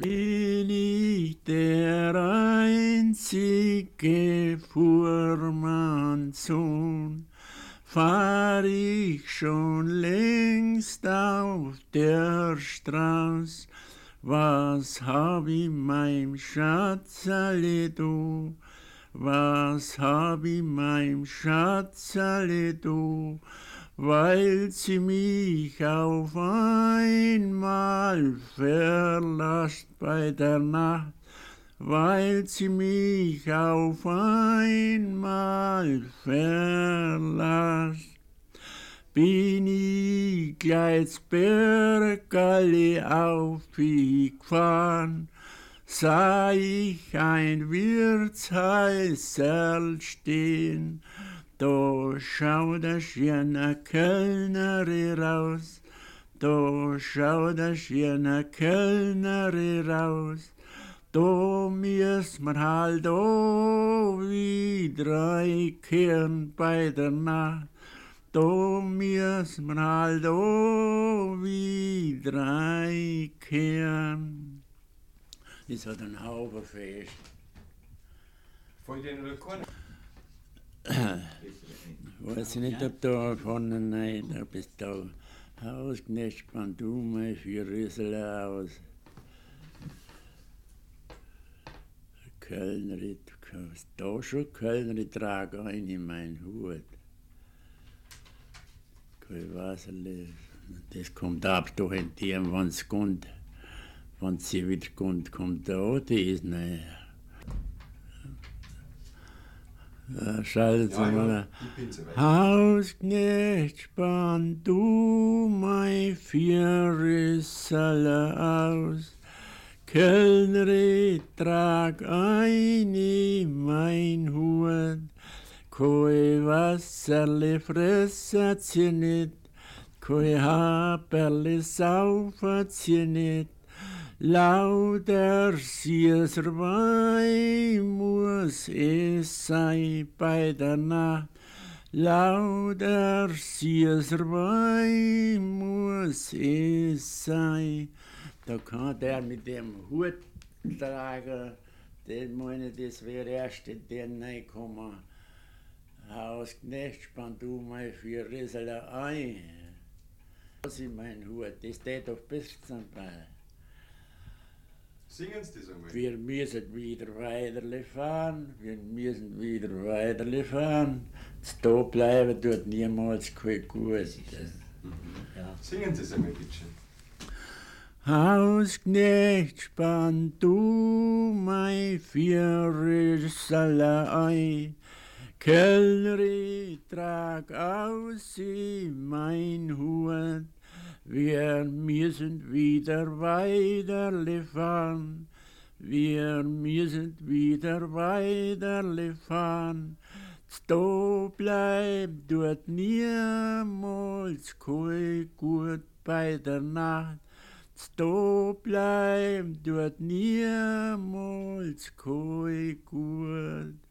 Bin ich der einzige Fuhrmannssohn, fahr ich schon längst auf der Straße, was hab ich meinem Schatzerle du, was hab ich meinem Schatzerle du, weil sie mich auf einmal verlasst bei der Nacht, weil sie mich auf einmal verlasst. Bin ich gleich Bergalle aufgefahren, sah ich ein Wirtshäuserl stehen, da schaut der schöne Kellneri raus, da schaut der schöne Kellneri raus, da müssen wir halt auch wieder kehren bei der Nacht, da müssen wir halt auch wieder kehren. Das hat ein Haufen fest. Von den Rekorden. Weiß ich nicht, ob da vorne nein, ob es da Hausknecht Pandume für Rüssel aus. Kannst da schon Kölneri tragen ein in meinen Hut. Kein Wasserle. Das kommt ab, da in dem, wenn es kommt. Wenn sie wieder kommt, kommt da auch das, nein. Ja, schaltet Ja, ja. Hausknecht, spann du mein Vierrissale aus. Kellneri, trag ein in mein Hut. Koi Wasserle fresset sie nit, koi Haperle saufert sie nit. Lauter Sieser Wein muss es sein bei der Nacht. Lauter Sieser Wein muss es sein. Da kann der mit dem Hut tragen, den meine, das wäre erst in den reinkommen. Hausknecht, spann du mal für Rissele ein. Das ist mein Hut, das steht doch bis zum Ball. Singen Sie das einmal. Wir müssen wieder weiterfahren, wir müssen wieder weiterfahren. Da bleiben tut niemals kein Gut. Singen Sie es einmal, bitte. Hausknecht, spann du mein Vierrissale ein. Kellneri, trag aus in mein Hut. Wir müssen wieder weiterfahren. Wir müssen wieder weiterfahren. Da bleibt dort niemals kein Gut bei der Nacht. Da bleibt dort niemals kein Gut.